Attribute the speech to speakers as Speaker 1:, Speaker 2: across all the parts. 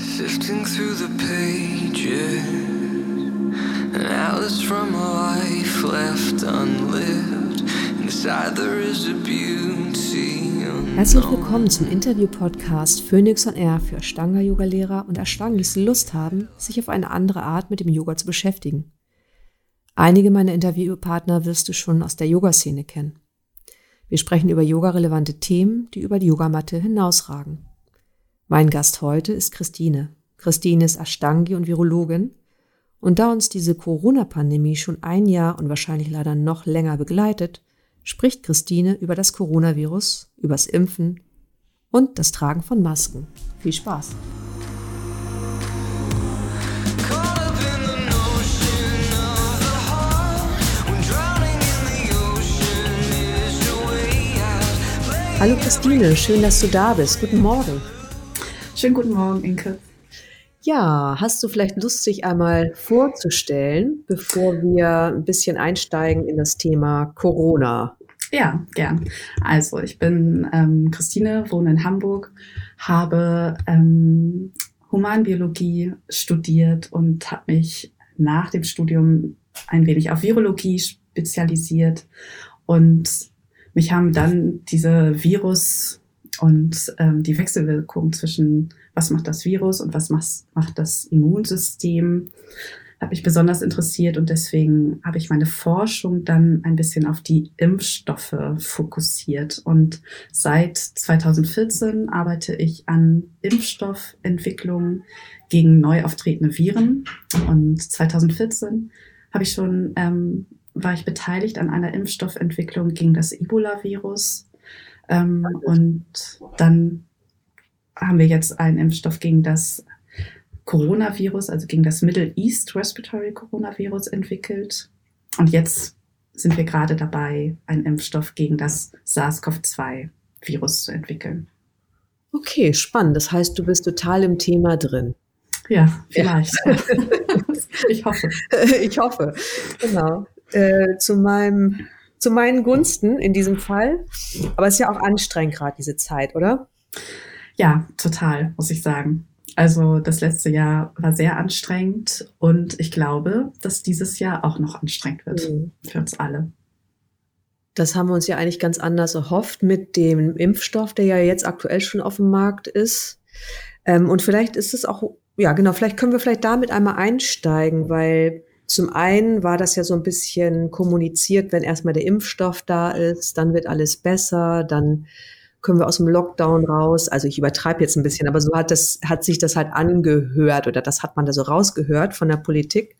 Speaker 1: Sifting through the pages, atlas from a life left unlived. Inside there is a beauty.
Speaker 2: Herzlich willkommen zum Interview-Podcast Phoenix on Air für Ashtanga-Yoga-Lehrer und Ashtangis, die Lust haben, sich auf eine andere Art mit dem Yoga zu beschäftigen. Einige meiner Interviewpartner wirst du schon aus der Yoga-Szene kennen. Wir sprechen über yogarelevante Themen, die über die Yogamatte hinausragen. Mein Gast heute ist Christine. Christine ist Ashtangi und Virologin. Und da uns diese Corona-Pandemie schon ein Jahr und wahrscheinlich leider noch länger begleitet, spricht Christine über das Coronavirus, übers Impfen und das Tragen von Masken. Viel Spaß! Hallo Christine, schön, dass du da bist. Guten Morgen.
Speaker 3: Schönen guten Morgen, Inke.
Speaker 2: Ja, hast du vielleicht Lust, sich einmal vorzustellen, bevor wir ein bisschen einsteigen in das Thema Corona?
Speaker 3: Ja, gern. Also, ich bin ähm, Christine, wohne in Hamburg, habe ähm, Humanbiologie studiert und habe mich nach dem Studium ein wenig auf Virologie spezialisiert und mich haben dann diese Virus- und ähm, die Wechselwirkung zwischen, was macht das Virus und was macht, das Immunsystem, hat mich besonders interessiert und deswegen habe ich meine Forschung dann ein bisschen auf die Impfstoffe fokussiert. Und seit 2014 arbeite ich an Impfstoffentwicklung gegen neu auftretende Viren. Und 2014 habe ich schon, ähm, war ich beteiligt an einer Impfstoffentwicklung gegen das Ebola-Virus ähm, und dann haben wir jetzt einen Impfstoff gegen das Coronavirus, also gegen das Middle East Respiratory Coronavirus entwickelt. Und jetzt sind wir gerade dabei, einen Impfstoff gegen das SARS-CoV-2-Virus zu entwickeln.
Speaker 2: Okay, spannend. Das heißt, du bist total im Thema drin.
Speaker 3: Ja, vielleicht. Ja. ich hoffe.
Speaker 2: Ich hoffe, genau. Äh, zu meinem zu meinen Gunsten in diesem Fall. Aber es ist ja auch anstrengend gerade diese Zeit, oder?
Speaker 3: Ja, total, muss ich sagen. Also das letzte Jahr war sehr anstrengend und ich glaube, dass dieses Jahr auch noch anstrengend wird mhm. für uns alle.
Speaker 2: Das haben wir uns ja eigentlich ganz anders erhofft mit dem Impfstoff, der ja jetzt aktuell schon auf dem Markt ist. Ähm, und vielleicht ist es auch, ja genau, vielleicht können wir vielleicht damit einmal einsteigen, weil zum einen war das ja so ein bisschen kommuniziert, wenn erstmal der Impfstoff da ist, dann wird alles besser, dann können wir aus dem Lockdown raus. Also ich übertreibe jetzt ein bisschen, aber so hat das, hat sich das halt angehört oder das hat man da so rausgehört von der Politik.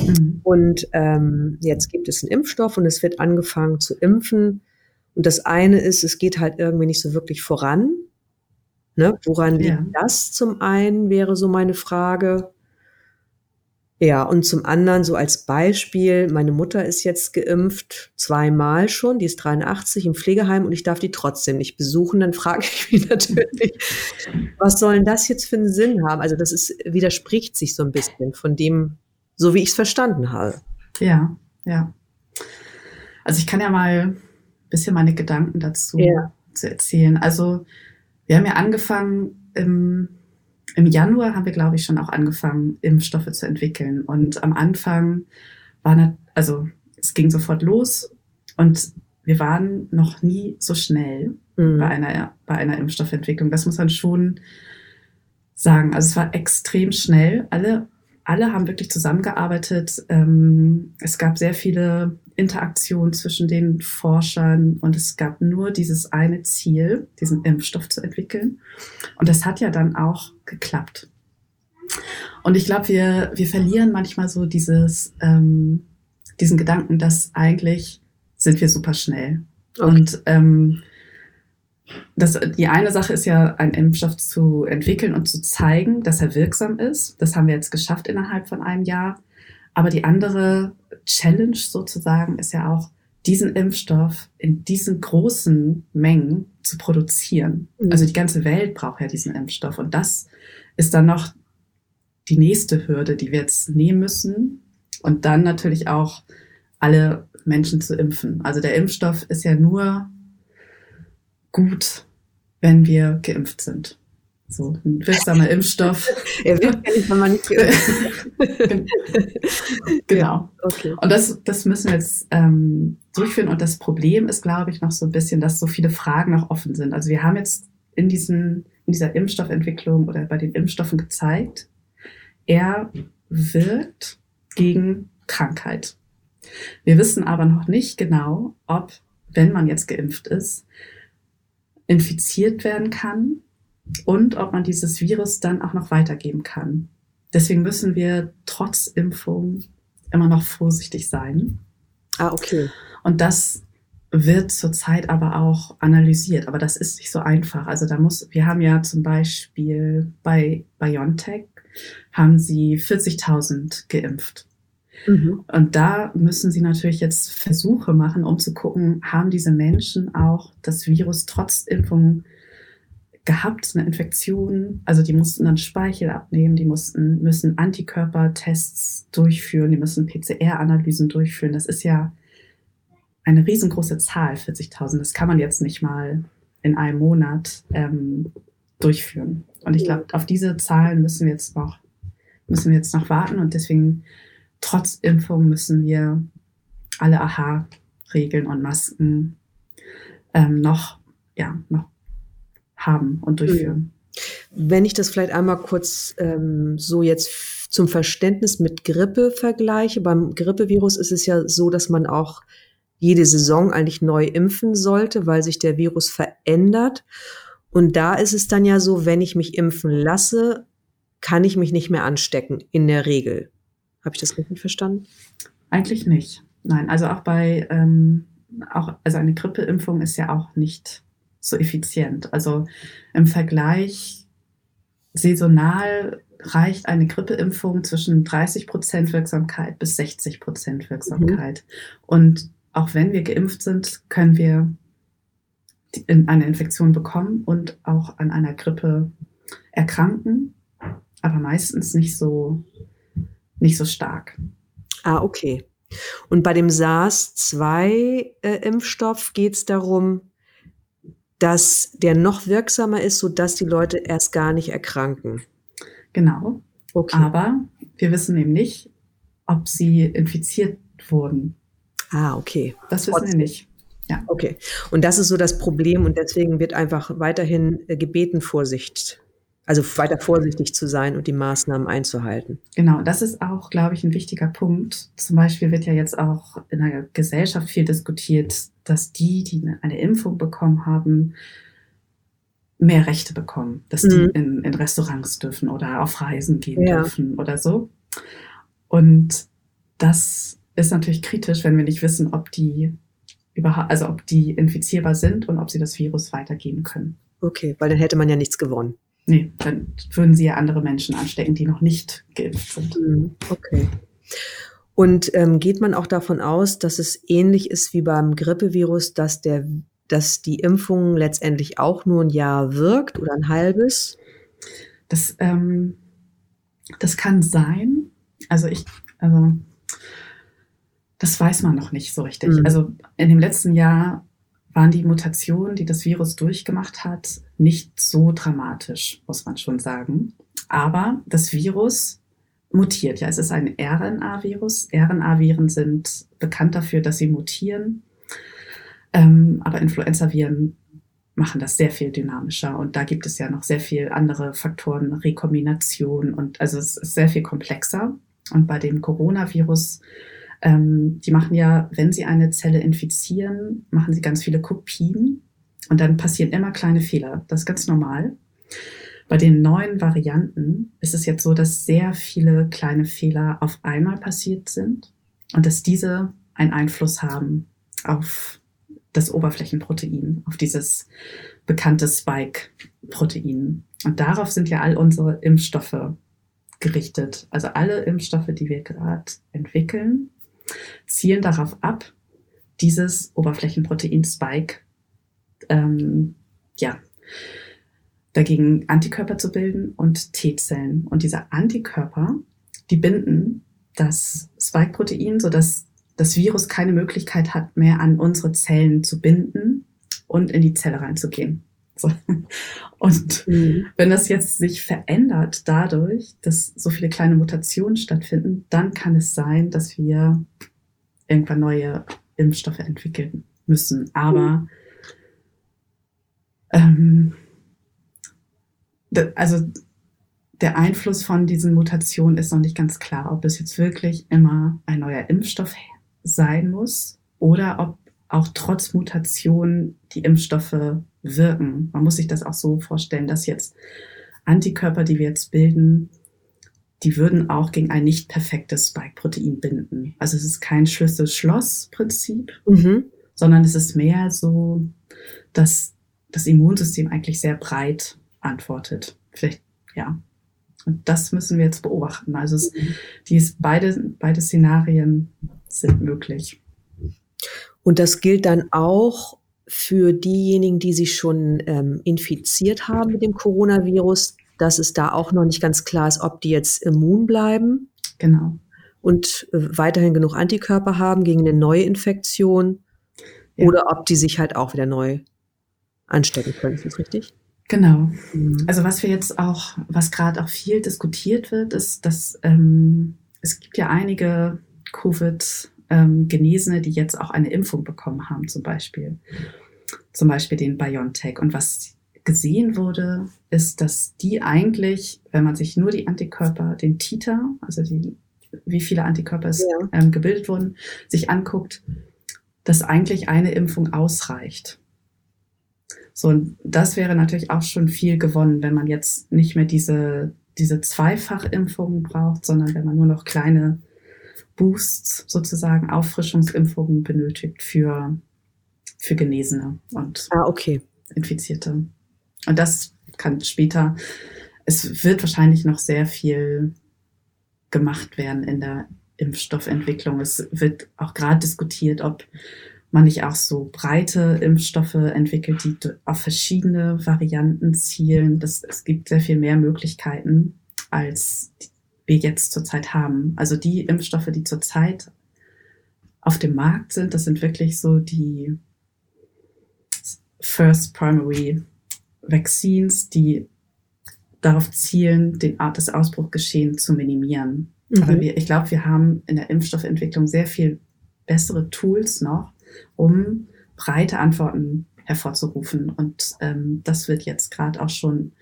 Speaker 2: Mhm. Und ähm, jetzt gibt es einen Impfstoff und es wird angefangen zu impfen. Und das eine ist, es geht halt irgendwie nicht so wirklich voran. Ne? Woran ja. liegt das zum einen, wäre so meine Frage. Ja, und zum anderen so als Beispiel, meine Mutter ist jetzt geimpft, zweimal schon, die ist 83 im Pflegeheim und ich darf die trotzdem nicht besuchen. Dann frage ich mich natürlich, was soll denn das jetzt für einen Sinn haben? Also das ist, widerspricht sich so ein bisschen von dem, so wie ich es verstanden habe.
Speaker 3: Ja, ja. Also ich kann ja mal ein bisschen meine Gedanken dazu ja. zu erzählen. Also wir haben ja angefangen im im Januar haben wir, glaube ich, schon auch angefangen, Impfstoffe zu entwickeln. Und am Anfang war, also es ging sofort los und wir waren noch nie so schnell mhm. bei, einer, bei einer Impfstoffentwicklung. Das muss man schon sagen. Also es war extrem schnell. Alle, alle haben wirklich zusammengearbeitet. Ähm, es gab sehr viele Interaktionen zwischen den Forschern und es gab nur dieses eine Ziel, diesen Impfstoff zu entwickeln. Und das hat ja dann auch geklappt. Und ich glaube, wir, wir verlieren manchmal so dieses, ähm, diesen Gedanken, dass eigentlich sind wir super schnell. Okay. Und ähm, das, die eine Sache ist ja, einen Impfstoff zu entwickeln und zu zeigen, dass er wirksam ist. Das haben wir jetzt geschafft innerhalb von einem Jahr. Aber die andere Challenge sozusagen ist ja auch, diesen Impfstoff in diesen großen Mengen zu produzieren. Mhm. Also die ganze Welt braucht ja diesen Impfstoff. Und das ist dann noch die nächste Hürde, die wir jetzt nehmen müssen. Und dann natürlich auch alle Menschen zu impfen. Also der Impfstoff ist ja nur gut, wenn wir geimpft sind. So ein wirksamer Impfstoff.
Speaker 2: er wirkt ja nicht, wenn man nicht
Speaker 3: Genau. Okay. Und das, das müssen wir jetzt ähm, durchführen. Und das Problem ist, glaube ich, noch so ein bisschen, dass so viele Fragen noch offen sind. Also wir haben jetzt in, diesen, in dieser Impfstoffentwicklung oder bei den Impfstoffen gezeigt, er wirkt gegen Krankheit. Wir wissen aber noch nicht genau, ob, wenn man jetzt geimpft ist, infiziert werden kann und ob man dieses Virus dann auch noch weitergeben kann. Deswegen müssen wir trotz Impfung immer noch vorsichtig sein.
Speaker 2: Ah, okay.
Speaker 3: Und das wird zurzeit aber auch analysiert, aber das ist nicht so einfach. Also da muss, wir haben ja zum Beispiel bei BioNTech haben sie 40.000 geimpft. Mhm. Und da müssen sie natürlich jetzt Versuche machen, um zu gucken, haben diese Menschen auch das Virus trotz Impfung gehabt, eine Infektion. Also die mussten dann Speichel abnehmen, die mussten, müssen Antikörpertests durchführen, die müssen PCR-Analysen durchführen. Das ist ja eine riesengroße Zahl, 40.000. Das kann man jetzt nicht mal in einem Monat ähm, durchführen. Und ich glaube, auf diese Zahlen müssen wir jetzt noch, müssen wir jetzt noch warten. Und deswegen, trotz Impfung, müssen wir alle AHA-Regeln und Masken ähm, noch, ja, noch haben und durchführen.
Speaker 2: Wenn ich das vielleicht einmal kurz ähm, so jetzt zum Verständnis mit Grippe vergleiche, beim Grippevirus ist es ja so, dass man auch jede Saison eigentlich neu impfen sollte, weil sich der Virus verändert. Und da ist es dann ja so, wenn ich mich impfen lasse, kann ich mich nicht mehr anstecken, in der Regel. Habe ich das richtig verstanden?
Speaker 3: Eigentlich nicht. Nein, also auch bei, ähm, auch, also eine Grippeimpfung ist ja auch nicht so effizient. Also im Vergleich saisonal reicht eine Grippeimpfung zwischen 30 Prozent Wirksamkeit bis 60 Prozent Wirksamkeit. Mhm. Und auch wenn wir geimpft sind, können wir eine Infektion bekommen und auch an einer Grippe erkranken, aber meistens nicht so, nicht so stark.
Speaker 2: Ah, okay. Und bei dem SARS-2-Impfstoff äh, geht es darum, dass der noch wirksamer ist, sodass die Leute erst gar nicht erkranken.
Speaker 3: Genau. Okay. Aber wir wissen eben nicht, ob sie infiziert wurden.
Speaker 2: Ah, okay.
Speaker 3: Das wissen wir nicht.
Speaker 2: Ja. Okay. Und das ist so das Problem und deswegen wird einfach weiterhin äh, gebeten, Vorsicht, also weiter vorsichtig zu sein und die Maßnahmen einzuhalten.
Speaker 3: Genau, das ist auch, glaube ich, ein wichtiger Punkt. Zum Beispiel wird ja jetzt auch in der Gesellschaft viel diskutiert, dass die, die eine Impfung bekommen haben, mehr Rechte bekommen, dass die mhm. in, in, Restaurants dürfen oder auf Reisen gehen ja. dürfen oder so. Und das ist natürlich kritisch, wenn wir nicht wissen, ob die überhaupt, also ob die infizierbar sind und ob sie das Virus weitergeben können.
Speaker 2: Okay, weil dann hätte man ja nichts gewonnen.
Speaker 3: Nee, dann würden sie ja andere Menschen anstecken, die noch nicht geimpft sind.
Speaker 2: Mhm, okay. Und ähm, geht man auch davon aus, dass es ähnlich ist wie beim Grippevirus, dass der, dass die Impfung letztendlich auch nur ein Jahr wirkt oder ein halbes?
Speaker 3: Das, ähm, das kann sein. Also ich, also das weiß man noch nicht so richtig. Mhm. Also in dem letzten Jahr waren die Mutationen, die das Virus durchgemacht hat, nicht so dramatisch, muss man schon sagen. Aber das Virus mutiert. Ja, es ist ein RNA-Virus. RNA-Viren sind bekannt dafür, dass sie mutieren. Ähm, aber Influenza-Viren machen das sehr viel dynamischer. Und da gibt es ja noch sehr viel andere Faktoren, Rekombination und also es ist sehr viel komplexer. Und bei dem Coronavirus ähm, die machen ja, wenn sie eine Zelle infizieren, machen sie ganz viele Kopien und dann passieren immer kleine Fehler. Das ist ganz normal. Bei den neuen Varianten ist es jetzt so, dass sehr viele kleine Fehler auf einmal passiert sind und dass diese einen Einfluss haben auf das Oberflächenprotein, auf dieses bekannte Spike-Protein. Und darauf sind ja all unsere Impfstoffe gerichtet. Also alle Impfstoffe, die wir gerade entwickeln, zielen darauf ab, dieses Oberflächenprotein Spike ähm, ja, dagegen Antikörper zu bilden und T-Zellen. Und diese Antikörper, die binden das Spike-Protein, sodass das Virus keine Möglichkeit hat, mehr an unsere Zellen zu binden und in die Zelle reinzugehen. Und mhm. wenn das jetzt sich verändert dadurch, dass so viele kleine Mutationen stattfinden, dann kann es sein, dass wir irgendwann neue Impfstoffe entwickeln müssen. Aber ähm, also der Einfluss von diesen Mutationen ist noch nicht ganz klar, ob es jetzt wirklich immer ein neuer Impfstoff sein muss oder ob auch trotz Mutationen die Impfstoffe wirken. Man muss sich das auch so vorstellen, dass jetzt Antikörper, die wir jetzt bilden, die würden auch gegen ein nicht perfektes Spike-Protein binden. Also es ist kein Schlüssel-Schloss-Prinzip, mhm. sondern es ist mehr so, dass das Immunsystem eigentlich sehr breit antwortet. Vielleicht, ja. Und das müssen wir jetzt beobachten. Also es, dies, beide, beide Szenarien sind möglich.
Speaker 2: Und das gilt dann auch für diejenigen, die sich schon ähm, infiziert haben mit dem Coronavirus, dass es da auch noch nicht ganz klar ist, ob die jetzt immun bleiben.
Speaker 3: Genau.
Speaker 2: Und äh, weiterhin genug Antikörper haben gegen eine neue Infektion. Ja. Oder ob die sich halt auch wieder neu anstecken können. Ist das richtig?
Speaker 3: Genau. Mhm. Also was wir jetzt auch, was gerade auch viel diskutiert wird, ist, dass ähm, es gibt ja einige Covid-Genesene, ähm, die jetzt auch eine Impfung bekommen haben, zum Beispiel. Zum Beispiel den BioNTech. Und was gesehen wurde, ist, dass die eigentlich, wenn man sich nur die Antikörper, den Titer, also die, wie viele Antikörper ja. ähm, gebildet wurden, sich anguckt, dass eigentlich eine Impfung ausreicht. So, und das wäre natürlich auch schon viel gewonnen, wenn man jetzt nicht mehr diese, diese Zweifachimpfungen braucht, sondern wenn man nur noch kleine Boosts, sozusagen Auffrischungsimpfungen benötigt für, für Genesene und
Speaker 2: ah, okay.
Speaker 3: Infizierte. Und das kann später, es wird wahrscheinlich noch sehr viel gemacht werden in der Impfstoffentwicklung. Es wird auch gerade diskutiert, ob man nicht auch so breite Impfstoffe entwickelt, die auf verschiedene Varianten zielen. Das, es gibt sehr viel mehr Möglichkeiten, als wir jetzt zurzeit haben. Also die Impfstoffe, die zurzeit auf dem Markt sind, das sind wirklich so die First Primary Vaccines, die darauf zielen, den Art des Ausbruchgeschehen zu minimieren. Mhm. Aber wir, ich glaube, wir haben in der Impfstoffentwicklung sehr viel bessere Tools noch, um breite Antworten hervorzurufen. Und ähm, das wird jetzt gerade auch schon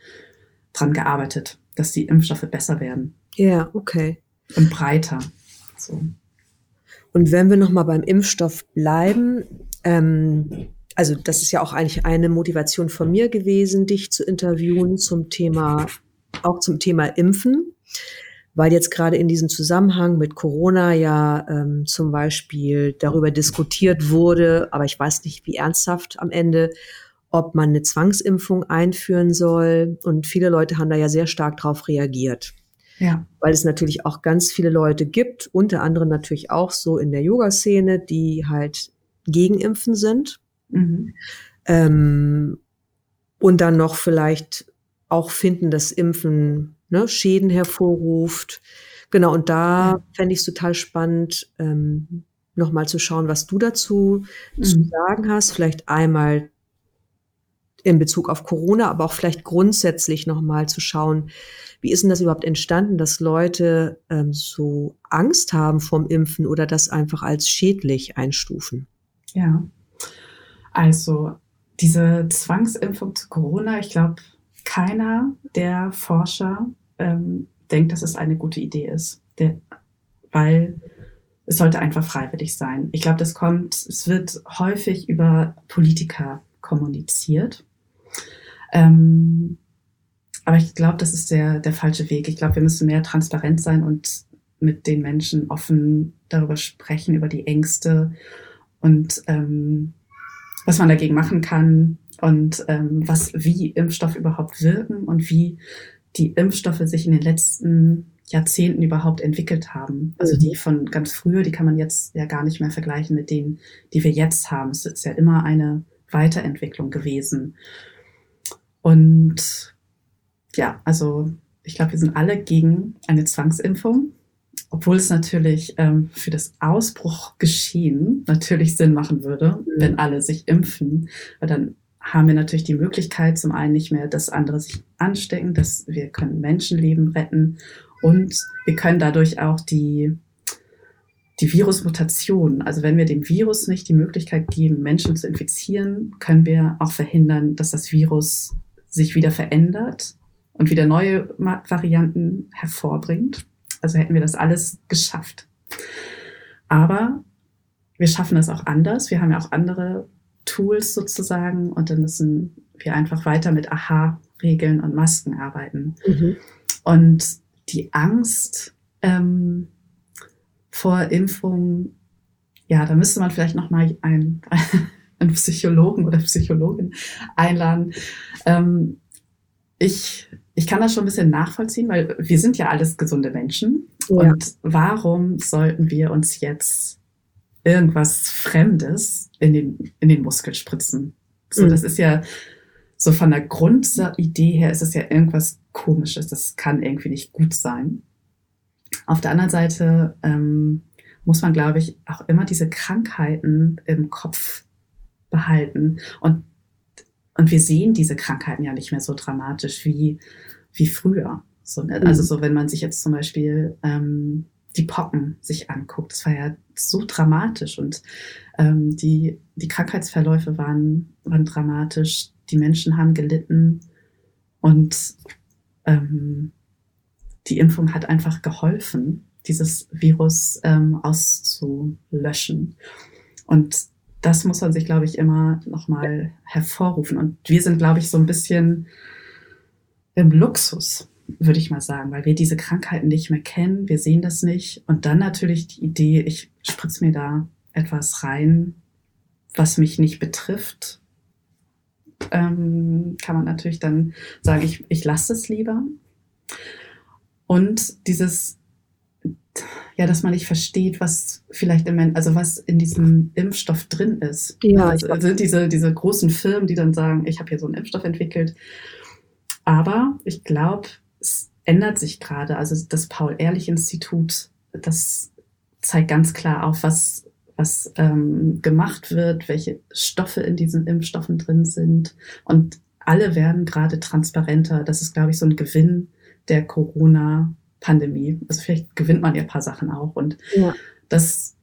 Speaker 3: dran gearbeitet, dass die Impfstoffe besser werden.
Speaker 2: Ja, okay.
Speaker 3: Und breiter. So.
Speaker 2: Und wenn wir nochmal beim Impfstoff bleiben, ähm, also das ist ja auch eigentlich eine Motivation von mir gewesen, dich zu interviewen zum Thema, auch zum Thema Impfen weil jetzt gerade in diesem Zusammenhang mit Corona ja ähm, zum Beispiel darüber diskutiert wurde, aber ich weiß nicht, wie ernsthaft am Ende, ob man eine Zwangsimpfung einführen soll. Und viele Leute haben da ja sehr stark drauf reagiert.
Speaker 3: Ja.
Speaker 2: Weil es natürlich auch ganz viele Leute gibt, unter anderem natürlich auch so in der Yoga-Szene, die halt gegen Impfen sind. Mhm. Ähm, und dann noch vielleicht auch finden, dass Impfen ne, Schäden hervorruft. Genau, und da ja. fände ich es total spannend, ähm, nochmal zu schauen, was du dazu mhm. zu sagen hast. Vielleicht einmal in Bezug auf Corona, aber auch vielleicht grundsätzlich nochmal zu schauen, wie ist denn das überhaupt entstanden, dass Leute ähm, so Angst haben vom Impfen oder das einfach als schädlich einstufen?
Speaker 3: Ja, also diese Zwangsimpfung zu Corona, ich glaube, keiner der Forscher ähm, denkt, dass es eine gute Idee ist, der, weil es sollte einfach freiwillig sein. Ich glaube, das kommt, es wird häufig über Politiker kommuniziert. Ähm, aber ich glaube, das ist der, der falsche Weg. Ich glaube, wir müssen mehr transparent sein und mit den Menschen offen darüber sprechen, über die Ängste und ähm, was man dagegen machen kann und ähm, was, wie Impfstoffe überhaupt wirken und wie die Impfstoffe sich in den letzten Jahrzehnten überhaupt entwickelt haben. Also die mhm. von ganz früher, die kann man jetzt ja gar nicht mehr vergleichen mit denen, die wir jetzt haben. Es ist ja immer eine Weiterentwicklung gewesen. Und ja, also ich glaube, wir sind alle gegen eine Zwangsimpfung, obwohl es natürlich ähm, für das Ausbruchgeschehen natürlich Sinn machen würde, mhm. wenn alle sich impfen, weil dann haben wir natürlich die Möglichkeit, zum einen nicht mehr, dass andere sich anstecken, dass wir können Menschenleben retten und wir können dadurch auch die, die Virusmutation, also wenn wir dem Virus nicht die Möglichkeit geben, Menschen zu infizieren, können wir auch verhindern, dass das Virus sich wieder verändert und wieder neue Varianten hervorbringt. Also hätten wir das alles geschafft. Aber wir schaffen das auch anders. Wir haben ja auch andere Tools sozusagen und dann müssen wir einfach weiter mit Aha-Regeln und Masken arbeiten. Mhm. Und die Angst ähm, vor Impfung, ja, da müsste man vielleicht noch mal einen, einen Psychologen oder Psychologin einladen. Ähm, ich, ich kann das schon ein bisschen nachvollziehen, weil wir sind ja alles gesunde Menschen. Ja. Und warum sollten wir uns jetzt irgendwas Fremdes in den, in den Muskel spritzen. So, mhm. das ist ja so von der Grundidee her ist es ja irgendwas Komisches. Das kann irgendwie nicht gut sein. Auf der anderen Seite ähm, muss man, glaube ich, auch immer diese Krankheiten im Kopf behalten. Und, und wir sehen diese Krankheiten ja nicht mehr so dramatisch wie, wie früher. So, ne? Also mhm. so, wenn man sich jetzt zum Beispiel ähm, die Pocken sich anguckt. Das war ja so dramatisch und ähm, die, die Krankheitsverläufe waren, waren dramatisch. Die Menschen haben gelitten und ähm, die Impfung hat einfach geholfen, dieses Virus ähm, auszulöschen. Und das muss man sich, glaube ich, immer nochmal hervorrufen. Und wir sind, glaube ich, so ein bisschen im Luxus würde ich mal sagen, weil wir diese Krankheiten nicht mehr kennen, wir sehen das nicht. Und dann natürlich die Idee, ich spritze mir da etwas rein, was mich nicht betrifft, ähm, kann man natürlich dann sagen, ich, ich lasse es lieber. Und dieses, ja, dass man nicht versteht, was vielleicht im, also was in diesem Impfstoff drin ist. Ja, also sind diese, diese großen Firmen, die dann sagen, ich habe hier so einen Impfstoff entwickelt. Aber ich glaube, es ändert sich gerade. Also das Paul-Ehrlich-Institut, das zeigt ganz klar auf, was, was ähm, gemacht wird, welche Stoffe in diesen Impfstoffen drin sind. Und alle werden gerade transparenter. Das ist, glaube ich, so ein Gewinn der Corona-Pandemie. Also vielleicht gewinnt man ja ein paar Sachen auch. Und ja. das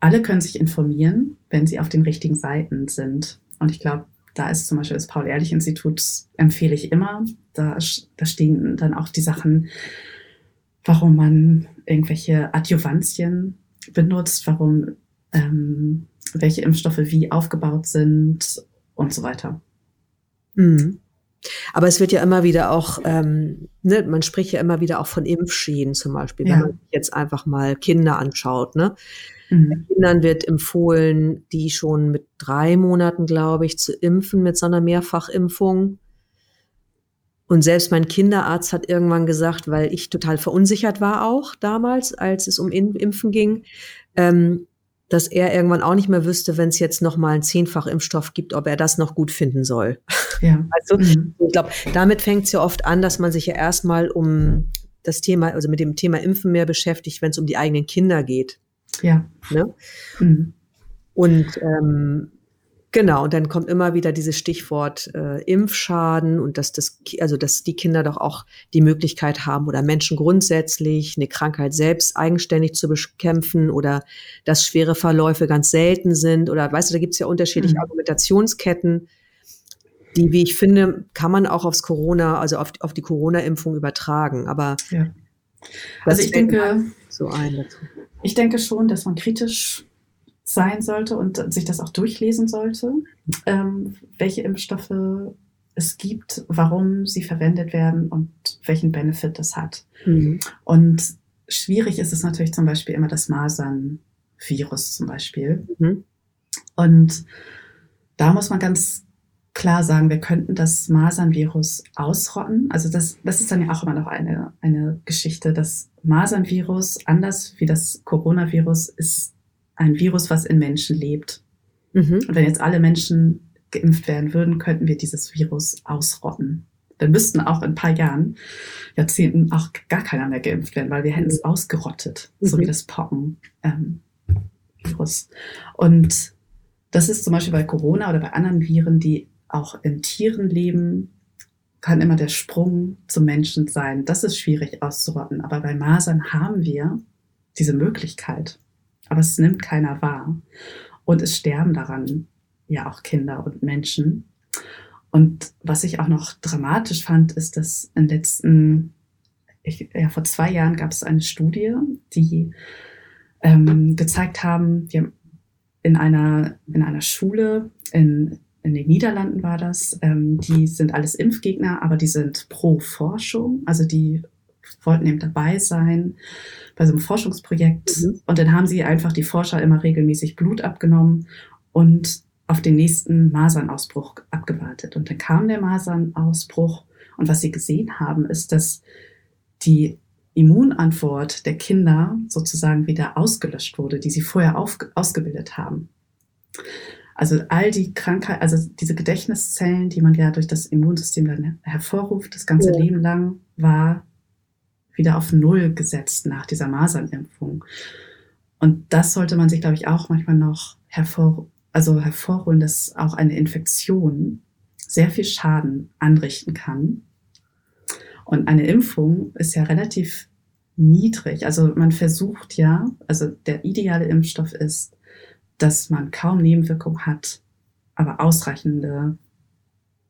Speaker 3: alle können sich informieren, wenn sie auf den richtigen Seiten sind. Und ich glaube, da ist zum Beispiel das Paul-Ehrlich-Institut, empfehle ich immer. Da, da stehen dann auch die Sachen, warum man irgendwelche Adjuvantien benutzt, warum ähm, welche Impfstoffe wie aufgebaut sind und so weiter.
Speaker 2: Mhm. Aber es wird ja immer wieder auch, ähm, ne, man spricht ja immer wieder auch von Impfschienen zum Beispiel, ja. wenn man jetzt einfach mal Kinder anschaut. Ne? Mhm. Kindern wird empfohlen, die schon mit drei Monaten, glaube ich, zu impfen mit so einer Mehrfachimpfung. Und selbst mein Kinderarzt hat irgendwann gesagt, weil ich total verunsichert war auch damals, als es um Impfen ging, ähm, dass er irgendwann auch nicht mehr wüsste, wenn es jetzt noch mal einen Zehnfach-Impfstoff gibt, ob er das noch gut finden soll. Ja. Also mhm. ich glaube, damit fängt es ja oft an, dass man sich ja erstmal um das Thema, also mit dem Thema Impfen mehr beschäftigt, wenn es um die eigenen Kinder geht.
Speaker 3: Ja.
Speaker 2: Ne? Mhm. Und ähm, genau, und dann kommt immer wieder dieses Stichwort äh, Impfschaden und dass das, also dass die Kinder doch auch die Möglichkeit haben oder Menschen grundsätzlich eine Krankheit selbst eigenständig zu bekämpfen oder dass schwere Verläufe ganz selten sind oder weißt du, da gibt es ja unterschiedliche mhm. Argumentationsketten, die, wie ich finde, kann man auch aufs Corona, also auf, auf die Corona-Impfung übertragen. Aber
Speaker 3: ja. also ich denke so ein dazu. Ich denke schon, dass man kritisch sein sollte und sich das auch durchlesen sollte, ähm, welche Impfstoffe es gibt, warum sie verwendet werden und welchen Benefit das hat. Mhm. Und schwierig ist es natürlich zum Beispiel immer das Masern-Virus zum Beispiel. Mhm. Und da muss man ganz klar sagen, wir könnten das Masernvirus ausrotten. Also das, das ist dann ja auch immer noch eine, eine Geschichte. Das Masernvirus, anders wie das Coronavirus, ist ein Virus, was in Menschen lebt. Mhm. Und wenn jetzt alle Menschen geimpft werden würden, könnten wir dieses Virus ausrotten. Dann müssten auch in ein paar Jahren, Jahrzehnten auch gar keiner mehr geimpft werden, weil wir hätten es mhm. ausgerottet, mhm. so wie das Pocken-Virus. Ähm, und das ist zum Beispiel bei Corona oder bei anderen Viren, die auch in Tieren leben, kann immer der Sprung zum Menschen sein. Das ist schwierig auszurotten. Aber bei Masern haben wir diese Möglichkeit. Aber es nimmt keiner wahr. Und es sterben daran ja auch Kinder und Menschen. Und was ich auch noch dramatisch fand, ist, dass in letzten, ich, ja, vor zwei Jahren gab es eine Studie, die ähm, gezeigt haben, wir in einer, in einer Schule in in den Niederlanden war das. Ähm, die sind alles Impfgegner, aber die sind pro Forschung. Also die wollten eben dabei sein bei so einem Forschungsprojekt. Mhm. Und dann haben sie einfach die Forscher immer regelmäßig Blut abgenommen und auf den nächsten Masernausbruch abgewartet. Und dann kam der Masernausbruch. Und was sie gesehen haben, ist, dass die Immunantwort der Kinder sozusagen wieder ausgelöscht wurde, die sie vorher auf, ausgebildet haben. Also all die Krankheit, also diese Gedächtniszellen, die man ja durch das Immunsystem dann hervorruft, das ganze ja. Leben lang, war wieder auf Null gesetzt nach dieser Masernimpfung. Und das sollte man sich, glaube ich, auch manchmal noch hervor, also hervorholen, dass auch eine Infektion sehr viel Schaden anrichten kann. Und eine Impfung ist ja relativ niedrig. Also man versucht ja, also der ideale Impfstoff ist, dass man kaum Nebenwirkungen hat, aber ausreichende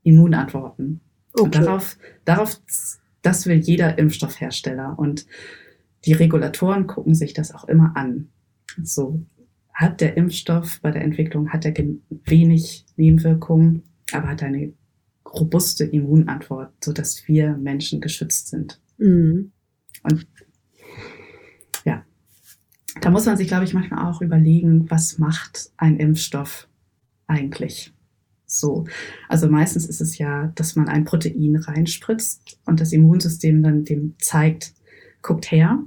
Speaker 3: Immunantworten. Okay. Und darauf, darauf, das will jeder Impfstoffhersteller. Und die Regulatoren gucken sich das auch immer an. So hat der Impfstoff bei der Entwicklung, hat er wenig Nebenwirkungen, aber hat eine robuste Immunantwort, sodass wir Menschen geschützt sind. Mhm. Und da muss man sich, glaube ich, manchmal auch überlegen, was macht ein Impfstoff eigentlich? So. Also meistens ist es ja, dass man ein Protein reinspritzt und das Immunsystem dann dem zeigt, guckt her,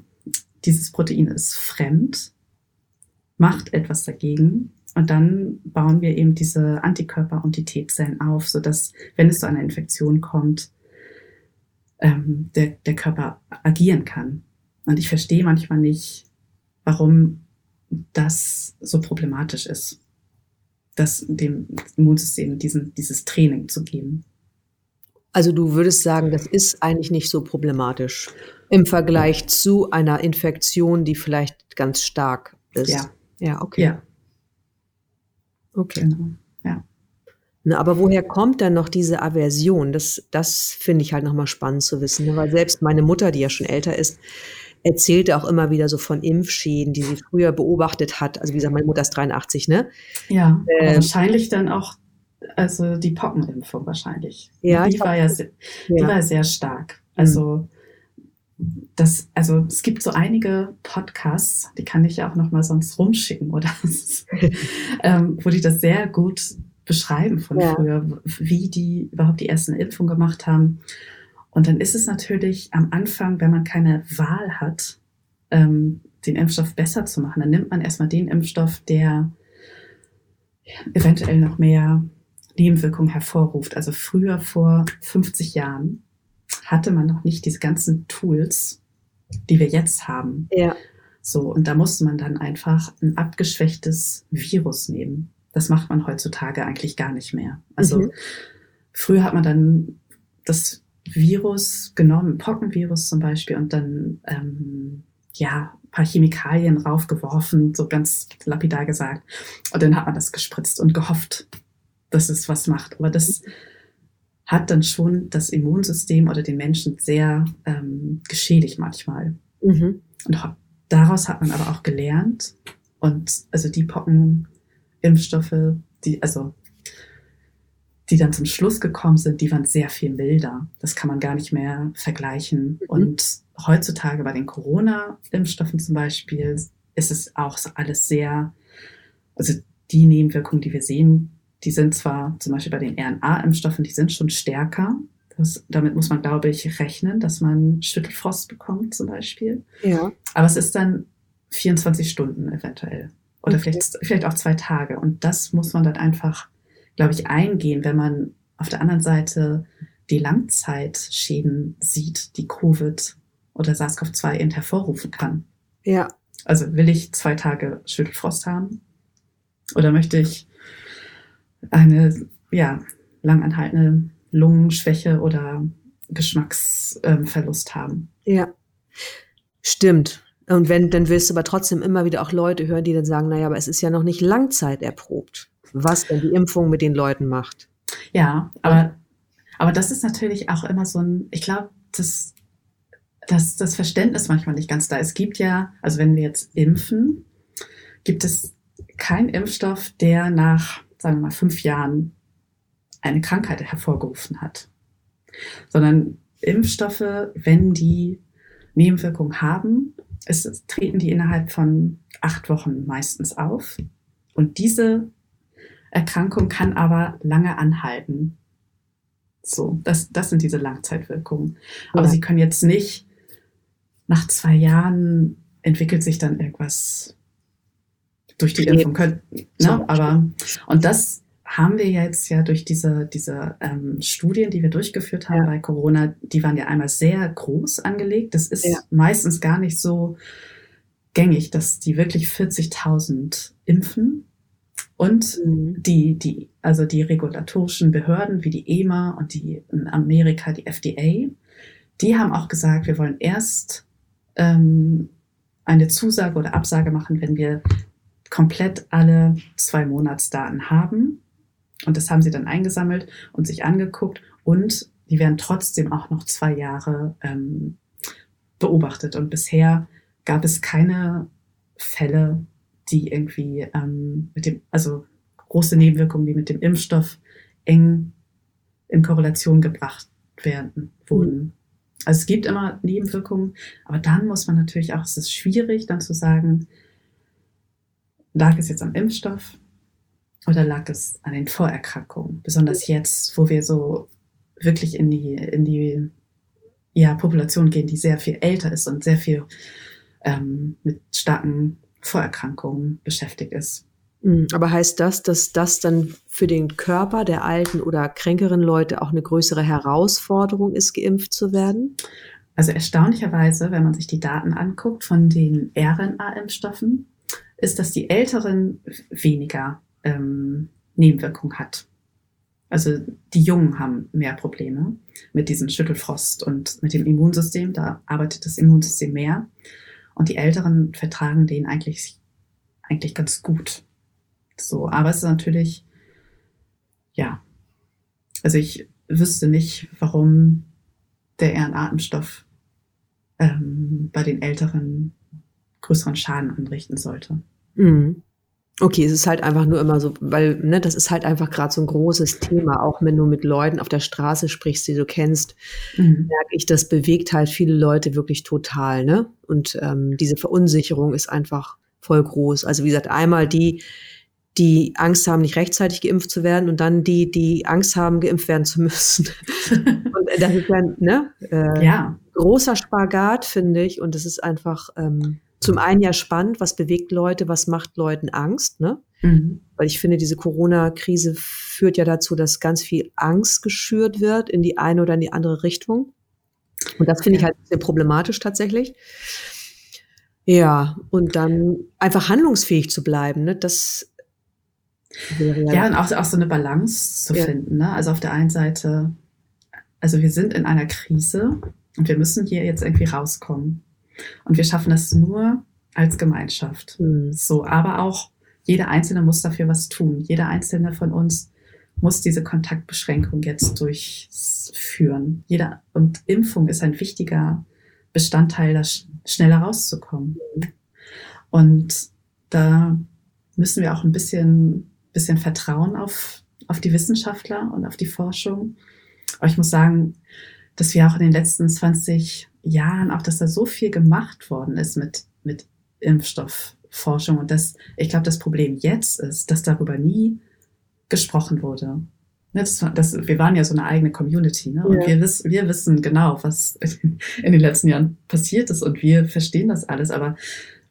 Speaker 3: dieses Protein ist fremd, macht etwas dagegen und dann bauen wir eben diese Antikörper und die T-Zellen auf, sodass, wenn es zu einer Infektion kommt, ähm, der, der Körper agieren kann. Und ich verstehe manchmal nicht, warum das so problematisch ist, das dem Immunsystem diesen, dieses Training zu geben.
Speaker 2: Also du würdest sagen, das ist eigentlich nicht so problematisch im Vergleich zu einer Infektion, die vielleicht ganz stark ist.
Speaker 3: Ja.
Speaker 2: Ja, okay.
Speaker 3: Ja.
Speaker 2: Okay. Genau. Ja. Na, aber woher kommt dann noch diese Aversion? Das, das finde ich halt nochmal spannend zu wissen. Ne? Weil selbst meine Mutter, die ja schon älter ist, erzählte auch immer wieder so von Impfschäden, die sie früher beobachtet hat. Also wie gesagt, meine Mutter ist 83, ne?
Speaker 3: Ja, ähm, wahrscheinlich dann auch, also die Pockenimpfung wahrscheinlich.
Speaker 2: Ja,
Speaker 3: die war ja, sehr, ja. die war sehr stark. Also das, also es gibt so einige Podcasts, die kann ich ja auch noch mal sonst rumschicken oder ähm, wo die das sehr gut beschreiben von ja. früher, wie die überhaupt die ersten Impfungen gemacht haben. Und dann ist es natürlich am Anfang, wenn man keine Wahl hat, ähm, den Impfstoff besser zu machen, dann nimmt man erstmal den Impfstoff, der eventuell noch mehr Nebenwirkungen hervorruft. Also früher vor 50 Jahren hatte man noch nicht diese ganzen Tools, die wir jetzt haben.
Speaker 2: Ja.
Speaker 3: So, und da musste man dann einfach ein abgeschwächtes Virus nehmen. Das macht man heutzutage eigentlich gar nicht mehr. Also mhm. früher hat man dann das Virus genommen, Pockenvirus zum Beispiel, und dann ähm, ja ein paar Chemikalien raufgeworfen, so ganz lapidar gesagt. Und dann hat man das gespritzt und gehofft, dass es was macht. Aber das hat dann schon das Immunsystem oder den Menschen sehr ähm, geschädigt manchmal. Mhm. Und daraus hat man aber auch gelernt. Und also die Pockenimpfstoffe, die, also die dann zum Schluss gekommen sind, die waren sehr viel milder. Das kann man gar nicht mehr vergleichen. Mhm. Und heutzutage bei den Corona-Impfstoffen zum Beispiel ist es auch alles sehr, also die Nebenwirkungen, die wir sehen, die sind zwar zum Beispiel bei den RNA-Impfstoffen, die sind schon stärker. Das, damit muss man, glaube ich, rechnen, dass man Schüttelfrost bekommt zum Beispiel.
Speaker 2: Ja.
Speaker 3: Aber es ist dann 24 Stunden eventuell. Oder okay. vielleicht, vielleicht auch zwei Tage. Und das muss man dann einfach glaube ich, eingehen, wenn man auf der anderen Seite die Langzeitschäden sieht, die Covid oder SARS-CoV-2 eben hervorrufen kann.
Speaker 2: Ja.
Speaker 3: Also will ich zwei Tage Schüttelfrost haben? Oder möchte ich eine, ja, langanhaltende Lungenschwäche oder Geschmacksverlust haben.
Speaker 2: Ja, stimmt. Und wenn, dann wirst du aber trotzdem immer wieder auch Leute hören, die dann sagen, naja, aber es ist ja noch nicht langzeiterprobt, was denn die Impfung mit den Leuten macht.
Speaker 3: Ja, aber, aber das ist natürlich auch immer so ein, ich glaube, das, das, das Verständnis manchmal nicht ganz da. Es gibt ja, also wenn wir jetzt impfen, gibt es keinen Impfstoff, der nach, sagen wir mal, fünf Jahren eine Krankheit hervorgerufen hat. Sondern Impfstoffe, wenn die Nebenwirkungen haben, ist, treten die innerhalb von acht Wochen meistens auf. Und diese Erkrankung kann aber lange anhalten. So, das, das sind diese Langzeitwirkungen. Aber ja. sie können jetzt nicht nach zwei Jahren entwickelt sich dann irgendwas durch die Impfung. Können, ne? Aber und das haben wir jetzt ja durch diese, diese ähm, Studien, die wir durchgeführt haben ja. bei Corona, die waren ja einmal sehr groß angelegt. Das ist ja. meistens gar nicht so gängig, dass die wirklich 40.000 impfen. Und mhm. die, die, also die regulatorischen Behörden wie die EMA und die in Amerika, die FDA, die haben auch gesagt, wir wollen erst ähm, eine Zusage oder Absage machen, wenn wir komplett alle zwei Monatsdaten haben und das haben sie dann eingesammelt und sich angeguckt und die werden trotzdem auch noch zwei Jahre ähm, beobachtet. Und bisher gab es keine Fälle, die irgendwie ähm, mit dem, also große Nebenwirkungen, die mit dem Impfstoff eng in Korrelation gebracht werden, wurden. Mhm. Also es gibt immer Nebenwirkungen, aber dann muss man natürlich auch, es ist schwierig, dann zu sagen, lag es jetzt am Impfstoff oder lag es an den Vorerkrankungen? Besonders jetzt, wo wir so wirklich in die, in die ja, Population gehen, die sehr viel älter ist und sehr viel ähm, mit starken Vorerkrankungen beschäftigt ist.
Speaker 2: Hm, aber heißt das, dass das dann für den Körper der alten oder kränkeren Leute auch eine größere Herausforderung ist, geimpft zu werden?
Speaker 3: Also erstaunlicherweise, wenn man sich die Daten anguckt von den RNA-Impfstoffen, ist, dass die Älteren weniger ähm, Nebenwirkung hat. Also die Jungen haben mehr Probleme mit diesem Schüttelfrost und mit dem Immunsystem. Da arbeitet das Immunsystem mehr. Und die Älteren vertragen den eigentlich, eigentlich ganz gut. So, aber es ist natürlich, ja, also ich wüsste nicht, warum der RNA-Impfstoff ähm, bei den Älteren größeren Schaden anrichten sollte.
Speaker 2: Mhm. Okay, es ist halt einfach nur immer so, weil, ne, das ist halt einfach gerade so ein großes Thema. Auch wenn du mit Leuten auf der Straße sprichst, die du kennst, mhm. merke ich, das bewegt halt viele Leute wirklich total, ne? Und ähm, diese Verunsicherung ist einfach voll groß. Also wie gesagt, einmal die, die Angst haben, nicht rechtzeitig geimpft zu werden und dann die, die Angst haben, geimpft werden zu müssen. und das ist dann, ne? Äh, ja. Großer Spagat, finde ich. Und es ist einfach, ähm, zum einen ja spannend, was bewegt Leute, was macht Leuten Angst, ne? Mhm. Weil ich finde, diese Corona-Krise führt ja dazu, dass ganz viel Angst geschürt wird in die eine oder in die andere Richtung. Und das finde ich halt sehr problematisch tatsächlich. Ja, und dann einfach handlungsfähig zu bleiben, ne? Das
Speaker 3: wäre ja, ja und auch, auch so eine Balance zu ja. finden. Ne? Also auf der einen Seite, also wir sind in einer Krise und wir müssen hier jetzt irgendwie rauskommen. Und wir schaffen das nur als Gemeinschaft. Mhm. So, aber auch jeder Einzelne muss dafür was tun. Jeder Einzelne von uns muss diese Kontaktbeschränkung jetzt durchführen. Jeder, und Impfung ist ein wichtiger Bestandteil, da schneller rauszukommen. Und da müssen wir auch ein bisschen, bisschen vertrauen auf, auf die Wissenschaftler und auf die Forschung. Aber ich muss sagen, dass wir auch in den letzten 20 Jahren auch, dass da so viel gemacht worden ist mit, mit Impfstoffforschung. Und das, ich glaube, das Problem jetzt ist, dass darüber nie gesprochen wurde. Ne, das, das, wir waren ja so eine eigene Community, ne? Und ja. wir, wissen, wir wissen genau, was in den letzten Jahren passiert ist und wir verstehen das alles, aber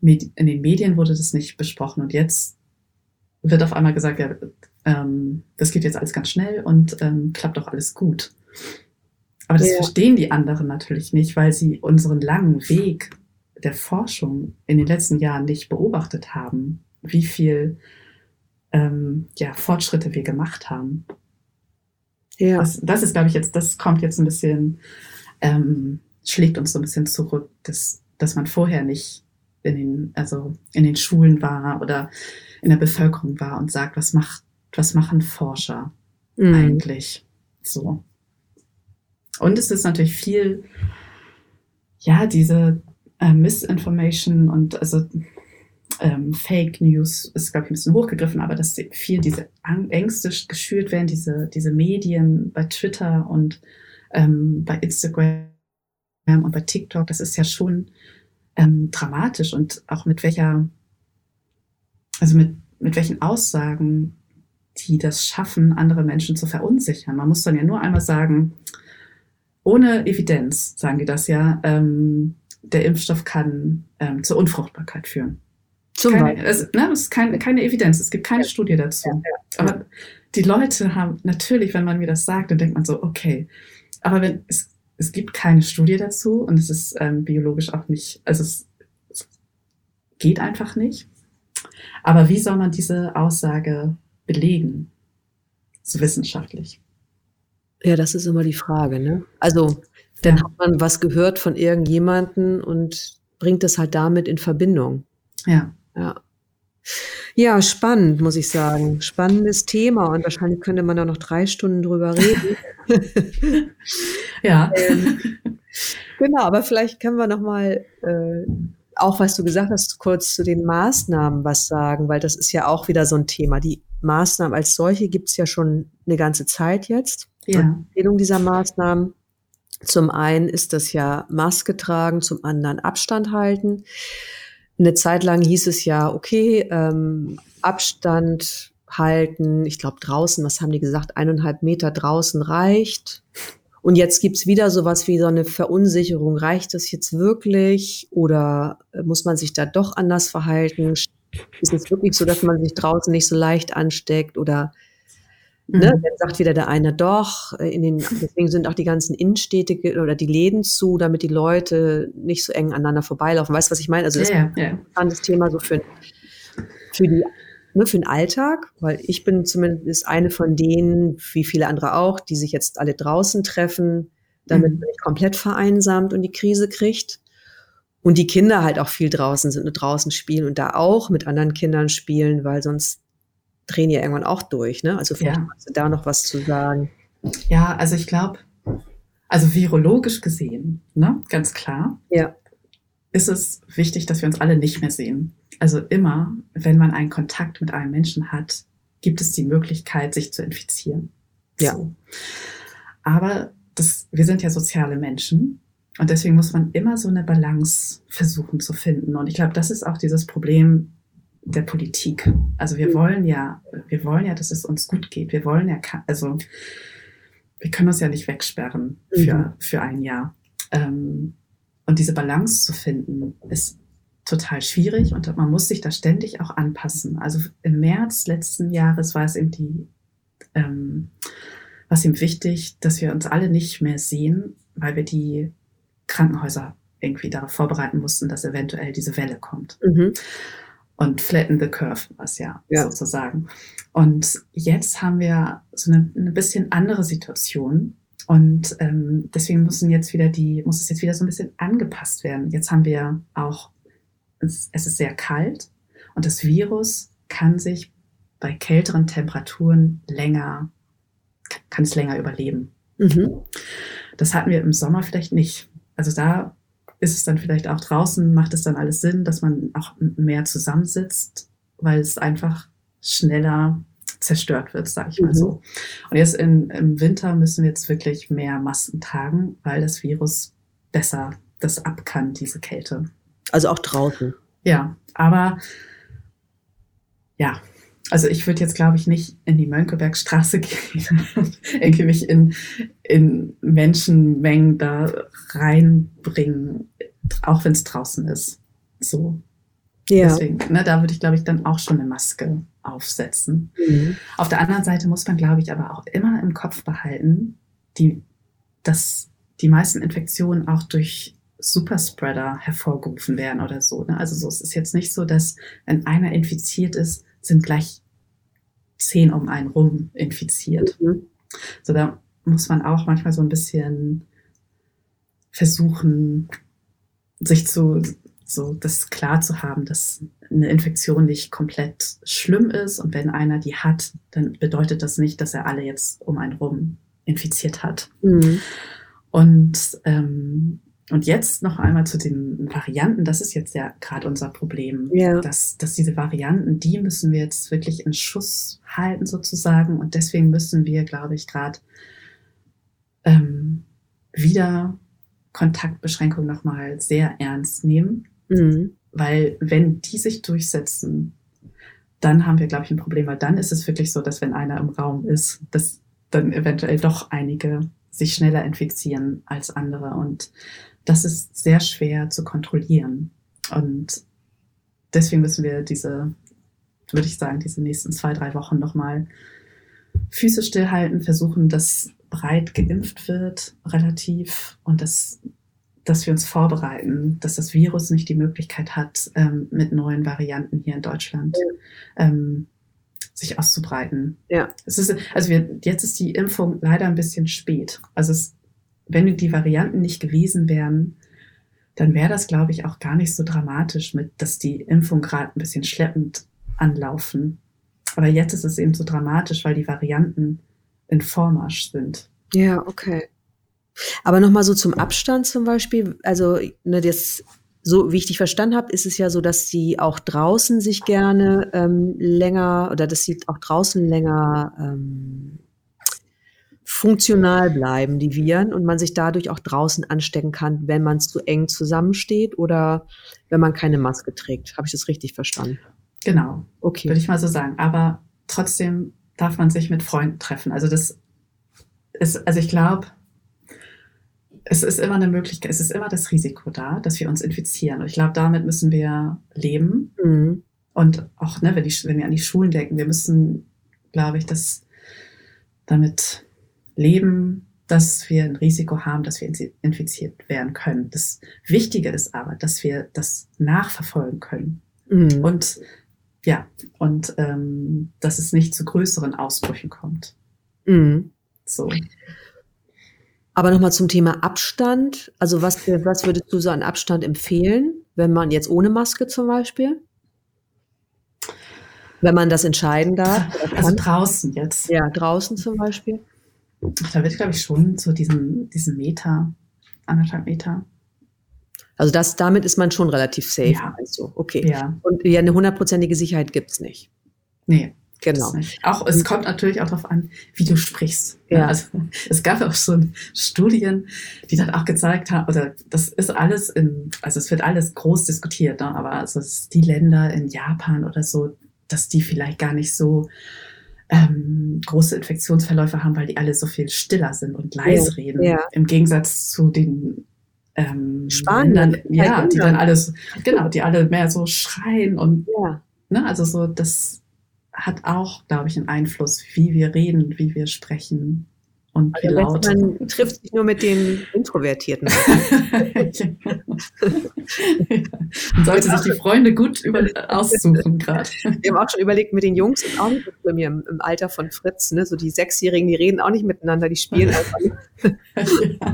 Speaker 3: in den Medien wurde das nicht besprochen und jetzt wird auf einmal gesagt, ja, ähm, das geht jetzt alles ganz schnell und ähm, klappt doch alles gut. Aber das ja. verstehen die anderen natürlich nicht, weil sie unseren langen Weg der Forschung in den letzten Jahren nicht beobachtet haben, wie viel ähm, ja, Fortschritte wir gemacht haben. Ja. Das, das ist, glaube ich, jetzt, das kommt jetzt ein bisschen, ähm, schlägt uns so ein bisschen zurück, dass, dass man vorher nicht in den, also in den Schulen war oder in der Bevölkerung war und sagt, was macht, was machen Forscher mhm. eigentlich so. Und es ist natürlich viel, ja, diese äh, Misinformation und also ähm, Fake News ist, glaube ich, ein bisschen hochgegriffen, aber dass viel diese Ängste geschürt werden, diese, diese Medien bei Twitter und ähm, bei Instagram und bei TikTok, das ist ja schon ähm, dramatisch und auch mit welcher, also mit, mit welchen Aussagen die das schaffen, andere Menschen zu verunsichern. Man muss dann ja nur einmal sagen, ohne Evidenz, sagen die das ja, ähm, der Impfstoff kann ähm, zur Unfruchtbarkeit führen. Zum keine, es, ne, es ist keine, keine Evidenz, es gibt keine ja. Studie dazu. Ja. Aber die Leute haben natürlich, wenn man mir das sagt, dann denkt man so, okay. Aber wenn es, es gibt keine Studie dazu und es ist ähm, biologisch auch nicht, also es, es geht einfach nicht. Aber wie soll man diese Aussage belegen? So wissenschaftlich.
Speaker 2: Ja, das ist immer die Frage, ne? Also, dann ja. hat man was gehört von irgendjemanden und bringt es halt damit in Verbindung.
Speaker 3: Ja.
Speaker 2: Ja. Ja, spannend, muss ich sagen. Spannendes Thema und wahrscheinlich könnte man da noch drei Stunden drüber reden.
Speaker 3: ja.
Speaker 2: Ähm, genau, aber vielleicht können wir noch mal äh, auch, was du gesagt hast, kurz zu den Maßnahmen was sagen, weil das ist ja auch wieder so ein Thema. Die Maßnahmen als solche gibt es ja schon eine ganze Zeit jetzt.
Speaker 3: Ja.
Speaker 2: Empfehlung dieser Maßnahmen. Zum einen ist das ja Maske tragen, zum anderen Abstand halten. Eine Zeit lang hieß es ja, okay, ähm, Abstand halten. Ich glaube draußen, was haben die gesagt, eineinhalb Meter draußen reicht. Und jetzt gibt's wieder sowas wie so eine Verunsicherung. Reicht das jetzt wirklich oder muss man sich da doch anders verhalten? Ist es wirklich so, dass man sich draußen nicht so leicht ansteckt oder Ne, mhm. dann sagt wieder der eine doch, äh, in den, deswegen sind auch die ganzen Innenstädte oder die Läden zu, damit die Leute nicht so eng aneinander vorbeilaufen. Weißt du, was ich meine? Also das ja, ja. ist ein Thema so für, für die ne, für den Alltag, weil ich bin zumindest eine von denen, wie viele andere auch, die sich jetzt alle draußen treffen, damit mhm. man nicht komplett vereinsamt und die Krise kriegt. Und die Kinder halt auch viel draußen sind und draußen spielen und da auch mit anderen Kindern spielen, weil sonst drehen ja irgendwann auch durch, ne? Also vielleicht ja. hast du da noch was zu sagen.
Speaker 3: Ja, also ich glaube, also virologisch gesehen, ne, ganz klar,
Speaker 2: ja.
Speaker 3: ist es wichtig, dass wir uns alle nicht mehr sehen. Also immer, wenn man einen Kontakt mit einem Menschen hat, gibt es die Möglichkeit, sich zu infizieren.
Speaker 2: Ja. So.
Speaker 3: Aber das, wir sind ja soziale Menschen und deswegen muss man immer so eine Balance versuchen zu finden. Und ich glaube, das ist auch dieses Problem der Politik. Also wir wollen ja, wir wollen ja, dass es uns gut geht. Wir wollen ja, also wir können uns ja nicht wegsperren für, mhm. für ein Jahr. Ähm, und diese Balance zu finden, ist total schwierig und man muss sich da ständig auch anpassen. Also im März letzten Jahres war es eben die, ähm, was ihm wichtig, dass wir uns alle nicht mehr sehen, weil wir die Krankenhäuser irgendwie darauf vorbereiten mussten, dass eventuell diese Welle kommt. Mhm und flatten the curve, was ja, ja. sozusagen. Und jetzt haben wir so eine, eine bisschen andere Situation. Und ähm, deswegen müssen jetzt wieder die, muss es jetzt wieder so ein bisschen angepasst werden. Jetzt haben wir auch, es, es ist sehr kalt und das Virus kann sich bei kälteren Temperaturen länger, kann es länger überleben. Mhm. Das hatten wir im Sommer vielleicht nicht. Also da ist es dann vielleicht auch draußen, macht es dann alles Sinn, dass man auch mehr zusammensitzt, weil es einfach schneller zerstört wird, sage ich mal mhm. so. Und jetzt in, im Winter müssen wir jetzt wirklich mehr Masken tragen, weil das Virus besser das ab kann, diese Kälte.
Speaker 2: Also auch draußen.
Speaker 3: Ja, aber ja, also ich würde jetzt, glaube ich, nicht in die Mönckebergstraße gehen und irgendwie mich in, in Menschenmengen da reinbringen, auch wenn es draußen ist. So. Ja. Deswegen, ne, da würde ich, glaube ich, dann auch schon eine Maske aufsetzen. Mhm. Auf der anderen Seite muss man, glaube ich, aber auch immer im Kopf behalten, die, dass die meisten Infektionen auch durch Superspreader hervorgerufen werden oder so. Ne? Also so, es ist jetzt nicht so, dass wenn einer infiziert ist, sind gleich zehn um einen rum infiziert. Mhm. So, da muss man auch manchmal so ein bisschen versuchen, sich zu, so das klar zu haben, dass eine Infektion nicht komplett schlimm ist und wenn einer die hat, dann bedeutet das nicht, dass er alle jetzt um einen rum infiziert hat. Mhm. Und ähm, und jetzt noch einmal zu den Varianten. Das ist jetzt ja gerade unser Problem, ja. dass, dass diese Varianten, die müssen wir jetzt wirklich in Schuss halten sozusagen. Und deswegen müssen wir, glaube ich, gerade ähm, wieder Kontaktbeschränkungen nochmal sehr ernst nehmen. Mhm. Weil wenn die sich durchsetzen, dann haben wir, glaube ich, ein Problem. Weil dann ist es wirklich so, dass wenn einer im Raum ist, dass dann eventuell doch einige sich schneller infizieren als andere. Und das ist sehr schwer zu kontrollieren. Und deswegen müssen wir diese, würde ich sagen, diese nächsten zwei, drei Wochen nochmal Füße stillhalten, versuchen, dass breit geimpft wird, relativ, und dass, dass wir uns vorbereiten, dass das Virus nicht die Möglichkeit hat, ähm, mit neuen Varianten hier in Deutschland ja. ähm, sich auszubreiten. Ja. Es ist, also wir, jetzt ist die Impfung leider ein bisschen spät. Also es wenn die Varianten nicht gewesen wären, dann wäre das, glaube ich, auch gar nicht so dramatisch mit, dass die Impfung gerade ein bisschen schleppend anlaufen. Aber jetzt ist es eben so dramatisch, weil die Varianten in Vormarsch sind.
Speaker 2: Ja, okay. Aber nochmal so zum Abstand zum Beispiel, also ne, das, so wie ich dich verstanden habe, ist es ja so, dass sie auch draußen sich gerne ähm, länger oder dass sie auch draußen länger ähm, funktional bleiben, die Viren, und man sich dadurch auch draußen anstecken kann, wenn man zu eng zusammensteht oder wenn man keine Maske trägt. Habe ich das richtig verstanden?
Speaker 3: Genau. Okay. Würde ich mal so sagen. Aber trotzdem darf man sich mit Freunden treffen. Also das ist, also ich glaube, es ist immer eine Möglichkeit, es ist immer das Risiko da, dass wir uns infizieren. Und ich glaube, damit müssen wir leben. Mhm. Und auch, ne, wenn, die, wenn wir an die Schulen denken, wir müssen, glaube ich, das damit leben, dass wir ein Risiko haben, dass wir infiziert werden können. Das Wichtige ist aber, dass wir das nachverfolgen können. Mhm. Und ja, und ähm, dass es nicht zu größeren Ausbrüchen kommt. Mhm.
Speaker 2: So. Aber nochmal zum Thema Abstand. Also was, was würdest du so an Abstand empfehlen, wenn man jetzt ohne Maske zum Beispiel? Wenn man das entscheiden darf?
Speaker 3: Also draußen jetzt.
Speaker 2: Ja, draußen zum Beispiel.
Speaker 3: Da wird, glaube ich, schon zu diesem, diesem Meter, anderthalb Meter.
Speaker 2: Also das, damit ist man schon relativ safe. Ja. Also, okay. Ja. Und ja, eine hundertprozentige Sicherheit gibt es nicht.
Speaker 3: Nee. Genau. Auch, es kommt natürlich auch darauf an, wie du sprichst. Ja. Also, es gab auch schon Studien, die dann auch gezeigt haben, oder das ist alles in, also es wird alles groß diskutiert, ne? aber also die Länder in Japan oder so, dass die vielleicht gar nicht so ähm, große Infektionsverläufe haben, weil die alle so viel stiller sind und leise ja, reden. Ja. Im Gegensatz zu den ähm,
Speaker 2: Spaniern,
Speaker 3: ja, die dann alles, genau, die alle mehr so schreien und ja. ne, also so, das hat auch, glaube ich, einen Einfluss, wie wir reden, wie wir sprechen und
Speaker 2: wie also laut. Man trifft sich nur mit den Introvertierten.
Speaker 3: man sollte sich die Freunde gut über, aussuchen gerade.
Speaker 2: Wir haben auch schon überlegt, mit den Jungs ist auch nicht so schlimm hier im, im, Alter von Fritz. Ne? So die Sechsjährigen, die reden auch nicht miteinander, die spielen einfach.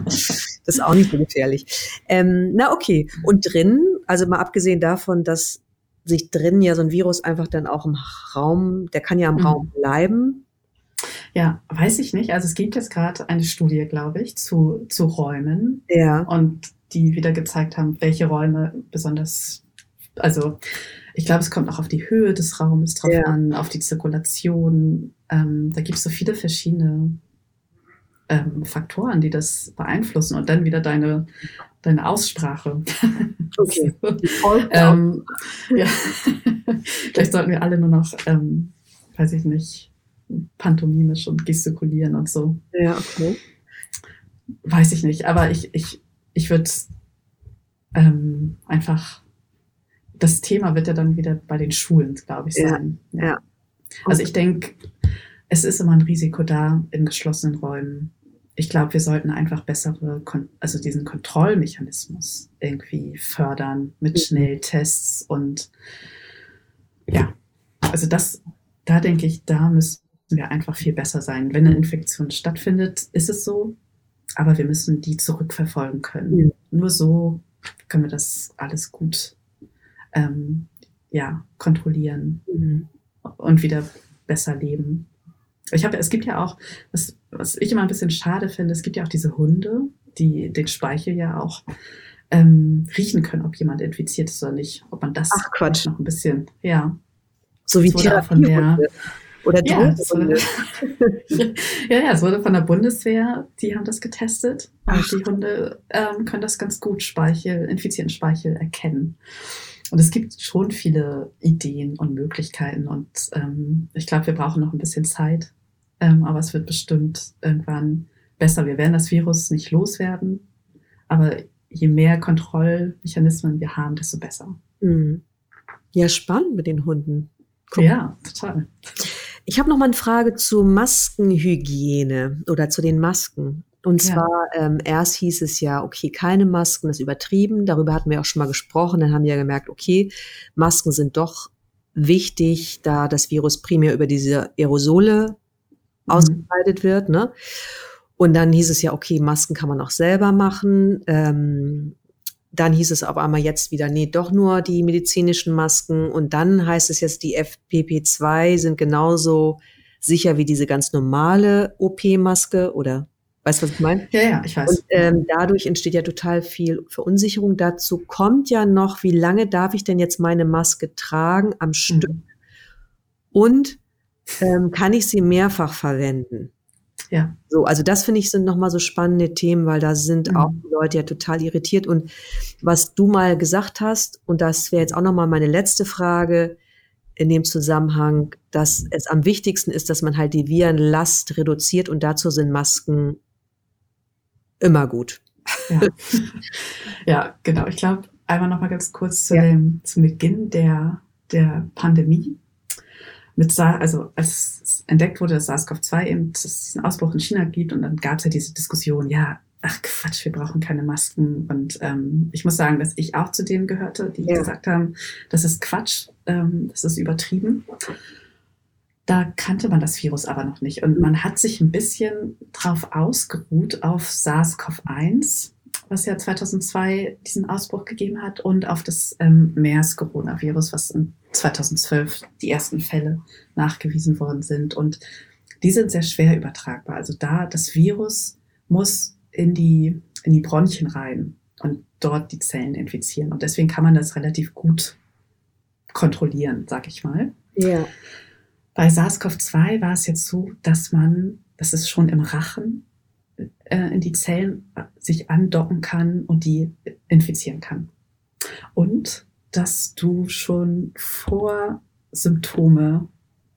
Speaker 2: das ist auch nicht so gefährlich. Ähm, na okay. Und drin, also mal abgesehen davon, dass sich drin ja so ein Virus einfach dann auch im Raum, der kann ja im mhm. Raum bleiben,
Speaker 3: ja, weiß ich nicht. Also es gibt jetzt gerade eine Studie, glaube ich, zu, zu Räumen.
Speaker 2: Ja.
Speaker 3: Und die wieder gezeigt haben, welche Räume besonders, also ich glaube, es kommt auch auf die Höhe des Raumes drauf ja. an, auf die Zirkulation. Ähm, da gibt es so viele verschiedene ähm, Faktoren, die das beeinflussen und dann wieder deine, deine Aussprache.
Speaker 2: Okay.
Speaker 3: ähm, ja. Vielleicht sollten wir alle nur noch, ähm, weiß ich nicht, pantomimisch und gestikulieren und so.
Speaker 2: Ja, okay.
Speaker 3: Weiß ich nicht, aber ich, ich, ich würde ähm, einfach, das Thema wird ja dann wieder bei den Schulen, glaube ich, sein.
Speaker 2: Ja. ja.
Speaker 3: Also ich denke, es ist immer ein Risiko da in geschlossenen Räumen. Ich glaube, wir sollten einfach bessere, also diesen Kontrollmechanismus irgendwie fördern mit. Schnelltests und ja, also das, da denke ich, da müssen müssten wir einfach viel besser sein. Wenn eine Infektion stattfindet, ist es so, aber wir müssen die zurückverfolgen können. Mhm. Nur so können wir das alles gut ähm, ja, kontrollieren mhm. und wieder besser leben. Ich habe, es gibt ja auch, was, was ich immer ein bisschen schade finde, es gibt ja auch diese Hunde, die den Speichel ja auch ähm, riechen können, ob jemand infiziert ist oder nicht. Ob man das
Speaker 2: Ach, Quatsch.
Speaker 3: noch ein bisschen, ja.
Speaker 2: So wie von der
Speaker 3: oder ja, wurde, ja, ja, es wurde von der Bundeswehr, die haben das getestet. Und Ach. die Hunde ähm, können das ganz gut Speichel, infizierten Speichel erkennen. Und es gibt schon viele Ideen und Möglichkeiten. Und ähm, ich glaube, wir brauchen noch ein bisschen Zeit. Ähm, aber es wird bestimmt irgendwann besser. Wir werden das Virus nicht loswerden. Aber je mehr Kontrollmechanismen wir haben, desto besser.
Speaker 2: Mhm. Ja, spannend mit den Hunden.
Speaker 3: Guck. Ja, total.
Speaker 2: Ich habe noch mal eine Frage zu Maskenhygiene oder zu den Masken. Und ja. zwar, ähm, erst hieß es ja, okay, keine Masken, das ist übertrieben. Darüber hatten wir auch schon mal gesprochen. Dann haben wir ja gemerkt, okay, Masken sind doch wichtig, da das Virus primär über diese Aerosole mhm. ausgebreitet wird. Ne? Und dann hieß es ja, okay, Masken kann man auch selber machen. Ähm, dann hieß es auf einmal jetzt wieder, nee, doch nur die medizinischen Masken. Und dann heißt es jetzt, die FPP2 sind genauso sicher wie diese ganz normale OP-Maske oder weißt du, was ich meine?
Speaker 3: Ja, ja, ich weiß.
Speaker 2: Und ähm, dadurch entsteht ja total viel Verunsicherung. Dazu kommt ja noch, wie lange darf ich denn jetzt meine Maske tragen am Stück? Mhm. Und ähm, kann ich sie mehrfach verwenden?
Speaker 3: Ja.
Speaker 2: So, also das finde ich sind nochmal so spannende Themen, weil da sind mhm. auch die Leute ja total irritiert. Und was du mal gesagt hast, und das wäre jetzt auch nochmal meine letzte Frage in dem Zusammenhang, dass es am wichtigsten ist, dass man halt die Virenlast reduziert und dazu sind Masken immer gut.
Speaker 3: Ja, ja genau. Ich glaube, einmal nochmal ganz kurz zu ja. dem, zum Beginn der, der Pandemie mit SARS, also als es entdeckt wurde, dass SARS-CoV-2 eben dass es einen Ausbruch in China gibt und dann gab es ja diese Diskussion, ja, ach Quatsch, wir brauchen keine Masken. Und ähm, ich muss sagen, dass ich auch zu denen gehörte, die ja. gesagt haben, das ist Quatsch, ähm, das ist übertrieben. Da kannte man das Virus aber noch nicht. Und man hat sich ein bisschen drauf ausgeruht auf SARS-CoV-1 was ja 2002 diesen Ausbruch gegeben hat, und auf das ähm, MERS-Coronavirus, was in 2012 die ersten Fälle nachgewiesen worden sind. Und die sind sehr schwer übertragbar. Also da, das Virus muss in die, in die Bronchien rein und dort die Zellen infizieren. Und deswegen kann man das relativ gut kontrollieren, sag ich mal.
Speaker 2: Ja.
Speaker 3: Bei SARS-CoV-2 war es jetzt so, dass man, das ist schon im Rachen, äh, in die Zellen sich andocken kann und die infizieren kann. Und dass du schon vor Symptome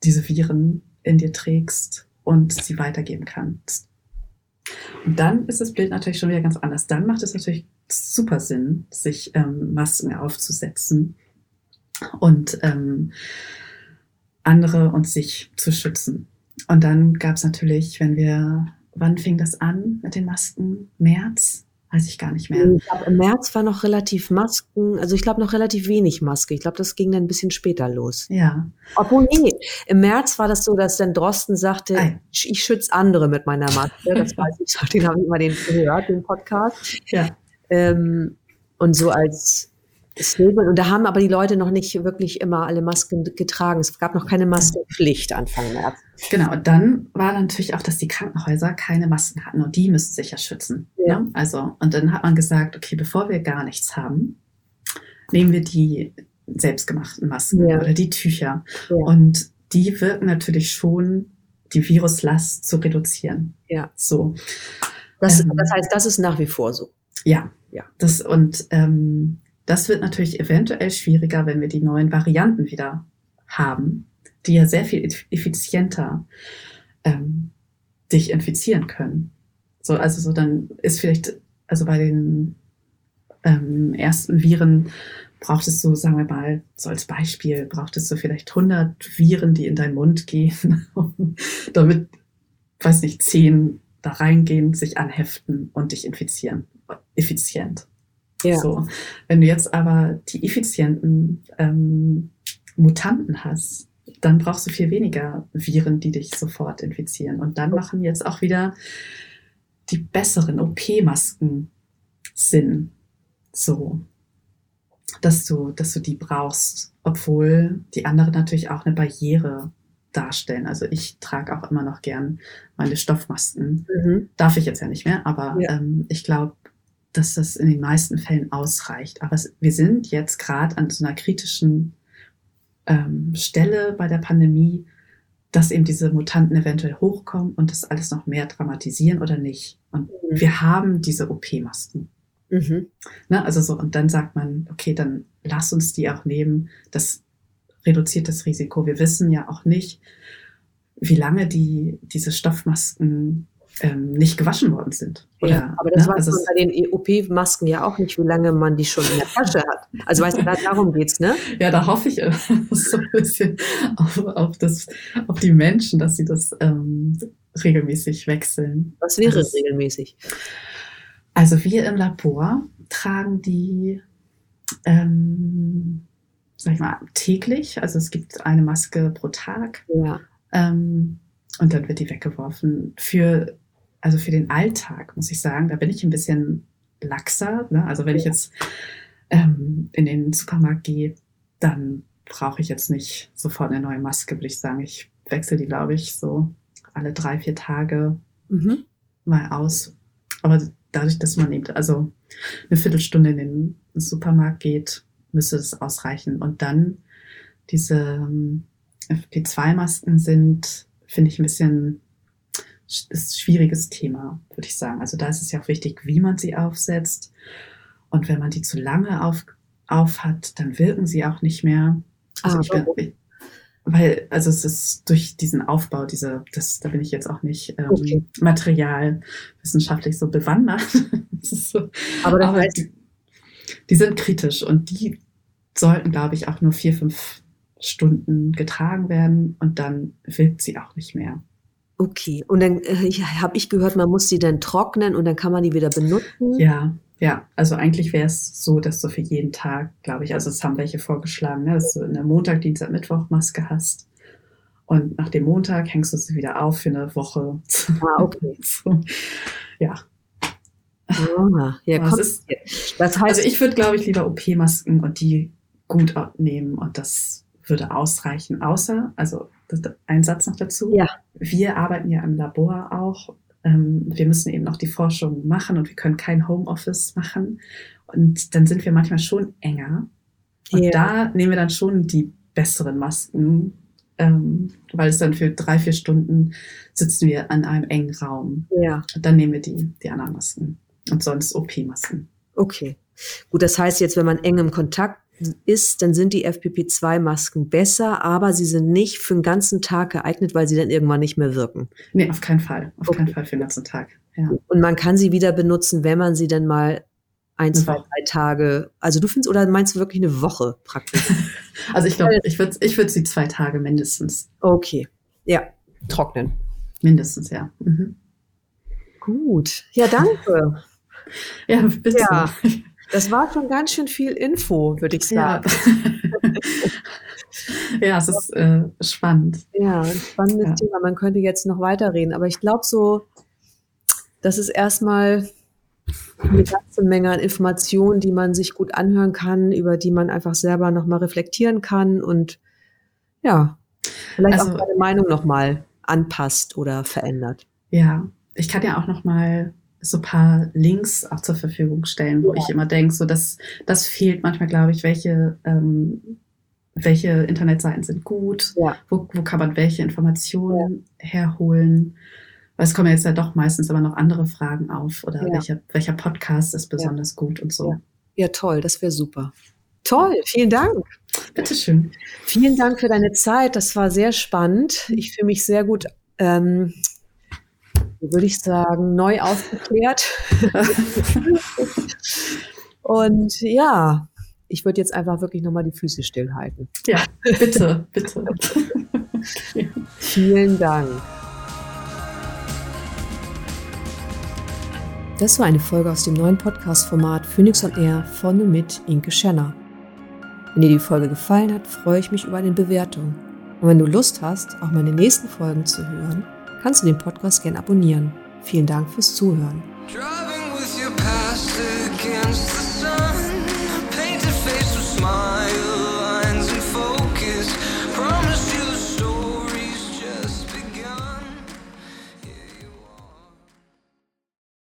Speaker 3: diese Viren in dir trägst und sie weitergeben kannst. Und dann ist das Bild natürlich schon wieder ganz anders. Dann macht es natürlich super Sinn, sich ähm, Masken aufzusetzen und ähm, andere und sich zu schützen. Und dann gab es natürlich, wenn wir wann fing das an mit den Masken? März? Weiß ich gar nicht mehr.
Speaker 2: Ich glaube, im März war noch relativ Masken, also ich glaube noch relativ wenig Maske. Ich glaube, das ging dann ein bisschen später los.
Speaker 3: Ja.
Speaker 2: Obwohl, nee, im März war das so, dass dann Drosten sagte, Ei. ich schütze andere mit meiner Maske. Das weiß ich, den habe ich mal den gehört, den Podcast.
Speaker 3: Ja.
Speaker 2: Ähm, und so als Statement. Und da haben aber die Leute noch nicht wirklich immer alle Masken getragen. Es gab noch keine Maskenpflicht Anfang März.
Speaker 3: Genau, und dann war natürlich auch, dass die Krankenhäuser keine Masken hatten und die müssten sich ja schützen. Ja. Ne? Also, und dann hat man gesagt, okay, bevor wir gar nichts haben, nehmen wir die selbstgemachten Masken ja. oder die Tücher. Ja. Und die wirken natürlich schon, die Viruslast zu reduzieren.
Speaker 2: Ja.
Speaker 3: So.
Speaker 2: Das, ähm, das heißt, das ist nach wie vor so.
Speaker 3: Ja, ja. Das, und ähm, das wird natürlich eventuell schwieriger, wenn wir die neuen Varianten wieder haben, die ja sehr viel effizienter ähm, dich infizieren können. So, also so dann ist vielleicht, also bei den ähm, ersten Viren braucht es so, sagen wir mal, so als Beispiel, braucht es so vielleicht 100 Viren, die in deinen Mund gehen, damit, weiß nicht, 10 da reingehen, sich anheften und dich infizieren. Effizient.
Speaker 2: Ja.
Speaker 3: So. Wenn du jetzt aber die effizienten ähm, Mutanten hast, dann brauchst du viel weniger Viren, die dich sofort infizieren. Und dann machen jetzt auch wieder die besseren OP-Masken Sinn. So, dass du, dass du die brauchst, obwohl die anderen natürlich auch eine Barriere darstellen. Also ich trage auch immer noch gern meine Stoffmasken. Mhm. Darf ich jetzt ja nicht mehr, aber ja. ähm, ich glaube, dass das in den meisten Fällen ausreicht. Aber es, wir sind jetzt gerade an so einer kritischen ähm, Stelle bei der Pandemie, dass eben diese Mutanten eventuell hochkommen und das alles noch mehr dramatisieren oder nicht. Und mhm. wir haben diese OP-Masken. Mhm. Ne, also so, und dann sagt man, okay, dann lass uns die auch nehmen. Das reduziert das Risiko. Wir wissen ja auch nicht, wie lange die, diese Stoffmasken ähm, nicht gewaschen worden sind.
Speaker 2: Oder, ja, aber das ne? weiß also man bei den EOP-Masken ja auch nicht, wie lange man die schon in der Tasche hat. Also weißt du, darum geht's, ne?
Speaker 3: Ja, da hoffe ich so ein bisschen auf, auf, das, auf die Menschen, dass sie das ähm, regelmäßig wechseln.
Speaker 2: Was wäre also, regelmäßig?
Speaker 3: Also wir im Labor tragen die, ähm, sag ich mal, täglich. Also es gibt eine Maske pro Tag. Ja. Ähm, und dann wird die weggeworfen. Für, also für den Alltag, muss ich sagen, da bin ich ein bisschen laxer. Ne? Also wenn ich jetzt ähm, in den Supermarkt gehe, dann brauche ich jetzt nicht sofort eine neue Maske, würde ich sagen. Ich wechsle die, glaube ich, so alle drei, vier Tage mhm. mal aus. Aber dadurch, dass man eben also eine Viertelstunde in den Supermarkt geht, müsste das ausreichen. Und dann diese ähm, FP2-Masken sind, finde ich, ein bisschen ist ein schwieriges Thema, würde ich sagen. Also da ist es ja auch wichtig, wie man sie aufsetzt. Und wenn man die zu lange auf, auf hat, dann wirken sie auch nicht mehr. Also ah, ich bin, weil, also es ist durch diesen Aufbau, diese, das, da bin ich jetzt auch nicht ähm, okay. materialwissenschaftlich so bewandert. so, aber, aber die, die, sind kritisch und die sollten, glaube ich, auch nur vier, fünf Stunden getragen werden und dann wirkt sie auch nicht mehr.
Speaker 2: Okay, und dann äh, habe ich gehört, man muss sie dann trocknen und dann kann man die wieder benutzen.
Speaker 3: Ja, ja, also eigentlich wäre es so, dass du für jeden Tag, glaube ich, also es haben welche vorgeschlagen, ne, dass du eine Montag, Dienstag, Mittwoch Maske hast. Und nach dem Montag hängst du sie wieder auf für eine Woche. Ah, okay. so, ja. Ah, ja das, ist, das heißt, also ich würde, glaube ich, lieber OP-Masken und die gut nehmen und das würde ausreichen. Außer, also ein Satz noch dazu. Ja. Wir arbeiten ja im Labor auch ähm, wir müssen eben noch die Forschung machen und wir können kein Homeoffice machen. Und dann sind wir manchmal schon enger. Und ja. da nehmen wir dann schon die besseren Masken, ähm, weil es dann für drei, vier Stunden sitzen wir an einem engen Raum. Ja. Und dann nehmen wir die, die anderen Masken und sonst OP-Masken.
Speaker 2: Okay. Gut, das heißt jetzt, wenn man eng im Kontakt ist, dann sind die FPP2-Masken besser, aber sie sind nicht für den ganzen Tag geeignet, weil sie dann irgendwann nicht mehr wirken.
Speaker 3: Nee, auf keinen Fall. Auf okay. keinen Fall für den ganzen Tag. Ja.
Speaker 2: Und man kann sie wieder benutzen, wenn man sie dann mal ein, zwei, drei Tage, also du findest, oder meinst du wirklich eine Woche praktisch?
Speaker 3: also ich glaube, ich würde ich würd sie zwei Tage mindestens.
Speaker 2: Okay. Ja, trocknen.
Speaker 3: Mindestens, ja. Mhm.
Speaker 2: Gut. Ja, danke.
Speaker 3: ja, bitte. Ja.
Speaker 2: Das war schon ganz schön viel Info, würde ich sagen.
Speaker 3: Ja, ja es ist äh, spannend.
Speaker 2: Ja, ein spannendes ja. Thema. Man könnte jetzt noch weiterreden, aber ich glaube so, das ist erstmal eine ganze Menge an Informationen, die man sich gut anhören kann, über die man einfach selber nochmal reflektieren kann und ja, vielleicht also, auch seine Meinung nochmal anpasst oder verändert.
Speaker 3: Ja, ich kann ja auch nochmal so paar Links auch zur Verfügung stellen, wo ja. ich immer denke, so dass das fehlt manchmal, glaube ich, welche ähm, welche Internetseiten sind gut, ja. wo, wo kann man welche Informationen ja. herholen. Weil es kommen jetzt ja doch meistens aber noch andere Fragen auf oder welcher, welcher Podcast ist besonders gut und so.
Speaker 2: Ja, toll, das wäre super. Toll, vielen Dank.
Speaker 3: Bitteschön.
Speaker 2: Vielen Dank für deine Zeit. Das war sehr spannend. Ich fühle mich sehr gut ähm, würde ich sagen, neu aufgeklärt. Und ja, ich würde jetzt einfach wirklich nochmal die Füße stillhalten.
Speaker 3: Ja, bitte, bitte.
Speaker 2: Vielen Dank. Das war eine Folge aus dem neuen Podcast-Format Phoenix on Air von und mit Inke Schenner. Wenn dir die Folge gefallen hat, freue ich mich über eine Bewertung. Und wenn du Lust hast, auch meine nächsten Folgen zu hören, kannst du den Podcast gern abonnieren. Vielen Dank fürs Zuhören. Driving